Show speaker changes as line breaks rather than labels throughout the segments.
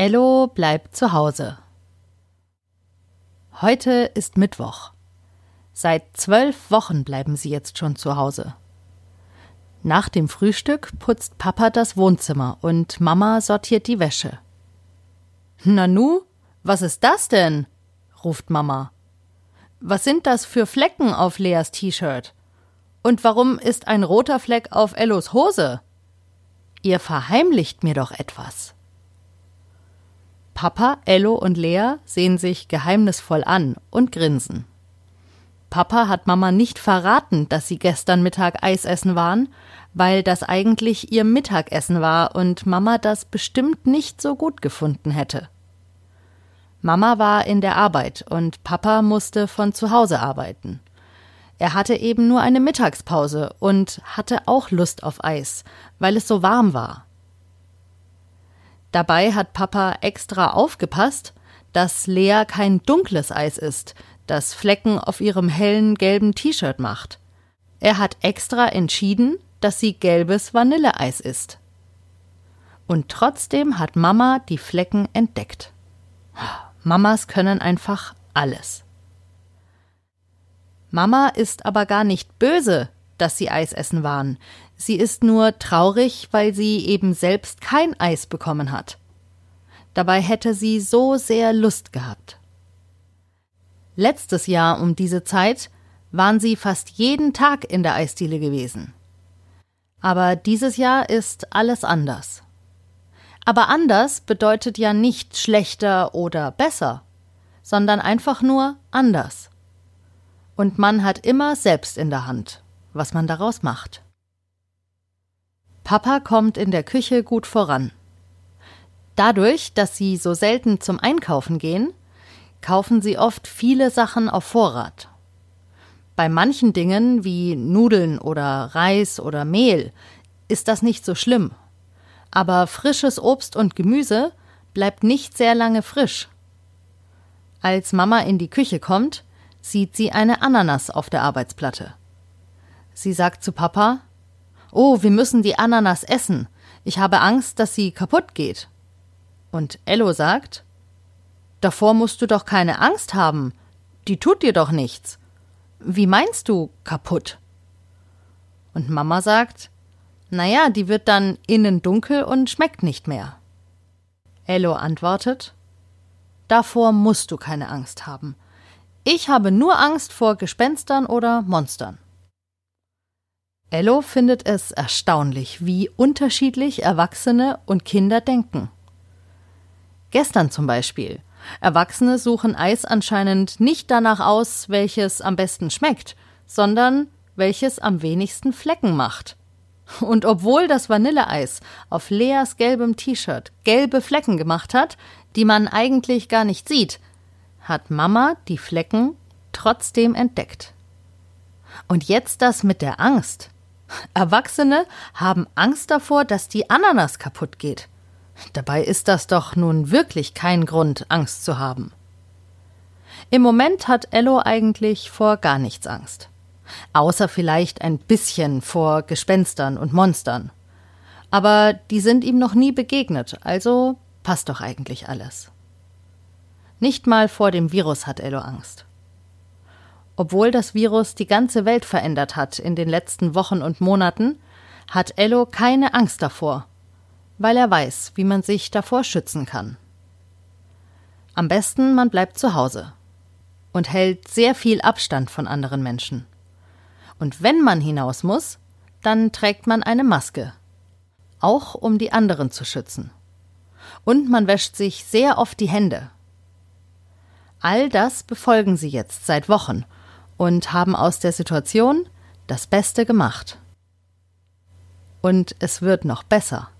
Ello bleibt zu Hause. Heute ist Mittwoch. Seit zwölf Wochen bleiben sie jetzt schon zu Hause. Nach dem Frühstück putzt Papa das Wohnzimmer und Mama sortiert die Wäsche. Nanu, was ist das denn? ruft Mama. Was sind das für Flecken auf Leas T-Shirt? Und warum ist ein roter Fleck auf Ellos Hose? Ihr verheimlicht mir doch etwas. Papa, Ello und Lea sehen sich geheimnisvoll an und grinsen. Papa hat Mama nicht verraten, dass sie gestern Mittag Eis essen waren, weil das eigentlich ihr Mittagessen war und Mama das bestimmt nicht so gut gefunden hätte. Mama war in der Arbeit und Papa musste von zu Hause arbeiten. Er hatte eben nur eine Mittagspause und hatte auch Lust auf Eis, weil es so warm war. Dabei hat Papa extra aufgepasst, dass Lea kein dunkles Eis ist, das Flecken auf ihrem hellen gelben T-Shirt macht. Er hat extra entschieden, dass sie gelbes Vanilleeis isst. Und trotzdem hat Mama die Flecken entdeckt. Mamas können einfach alles. Mama ist aber gar nicht böse, dass sie Eis essen waren. Sie ist nur traurig, weil sie eben selbst kein Eis bekommen hat. Dabei hätte sie so sehr Lust gehabt. Letztes Jahr um diese Zeit waren sie fast jeden Tag in der Eisdiele gewesen. Aber dieses Jahr ist alles anders. Aber anders bedeutet ja nicht schlechter oder besser, sondern einfach nur anders. Und man hat immer selbst in der Hand, was man daraus macht. Papa kommt in der Küche gut voran. Dadurch, dass sie so selten zum Einkaufen gehen, kaufen sie oft viele Sachen auf Vorrat. Bei manchen Dingen wie Nudeln oder Reis oder Mehl ist das nicht so schlimm. Aber frisches Obst und Gemüse bleibt nicht sehr lange frisch. Als Mama in die Küche kommt, sieht sie eine Ananas auf der Arbeitsplatte. Sie sagt zu Papa Oh, wir müssen die Ananas essen. Ich habe Angst, dass sie kaputt geht. Und Ello sagt Davor musst du doch keine Angst haben. Die tut dir doch nichts. Wie meinst du kaputt? Und Mama sagt Naja, die wird dann innen dunkel und schmeckt nicht mehr. Ello antwortet Davor musst du keine Angst haben. Ich habe nur Angst vor Gespenstern oder Monstern. Ello findet es erstaunlich, wie unterschiedlich Erwachsene und Kinder denken. Gestern zum Beispiel. Erwachsene suchen Eis anscheinend nicht danach aus, welches am besten schmeckt, sondern welches am wenigsten Flecken macht. Und obwohl das Vanilleeis auf Leas gelbem T-Shirt gelbe Flecken gemacht hat, die man eigentlich gar nicht sieht, hat Mama die Flecken trotzdem entdeckt. Und jetzt das mit der Angst. Erwachsene haben Angst davor, dass die Ananas kaputt geht. Dabei ist das doch nun wirklich kein Grund, Angst zu haben. Im Moment hat Ello eigentlich vor gar nichts Angst. Außer vielleicht ein bisschen vor Gespenstern und Monstern. Aber die sind ihm noch nie begegnet, also passt doch eigentlich alles. Nicht mal vor dem Virus hat Ello Angst. Obwohl das Virus die ganze Welt verändert hat in den letzten Wochen und Monaten, hat Ello keine Angst davor, weil er weiß, wie man sich davor schützen kann. Am besten man bleibt zu Hause und hält sehr viel Abstand von anderen Menschen. Und wenn man hinaus muss, dann trägt man eine Maske, auch um die anderen zu schützen. Und man wäscht sich sehr oft die Hände, All das befolgen sie jetzt seit Wochen und haben aus der Situation das Beste gemacht. Und es wird noch besser.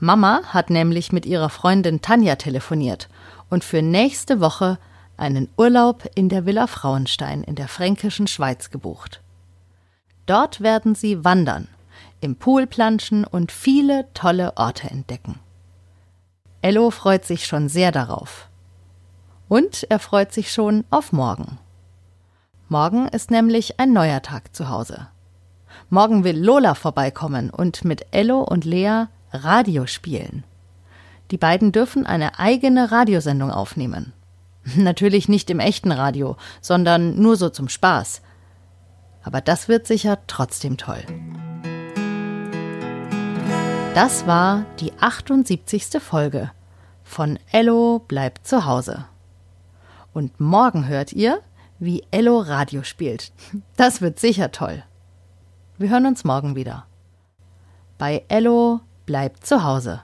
Mama hat nämlich mit ihrer Freundin Tanja telefoniert und für nächste Woche einen Urlaub in der Villa Frauenstein in der fränkischen Schweiz gebucht. Dort werden sie wandern, im Pool planschen und viele tolle Orte entdecken. Ello freut sich schon sehr darauf. Und er freut sich schon auf morgen. Morgen ist nämlich ein neuer Tag zu Hause. Morgen will Lola vorbeikommen und mit Ello und Lea Radio spielen. Die beiden dürfen eine eigene Radiosendung aufnehmen. Natürlich nicht im echten Radio, sondern nur so zum Spaß. Aber das wird sicher trotzdem toll. Das war die 78. Folge von Ello bleibt zu Hause. Und morgen hört ihr, wie Ello Radio spielt. Das wird sicher toll. Wir hören uns morgen wieder. Bei Ello bleibt zu Hause.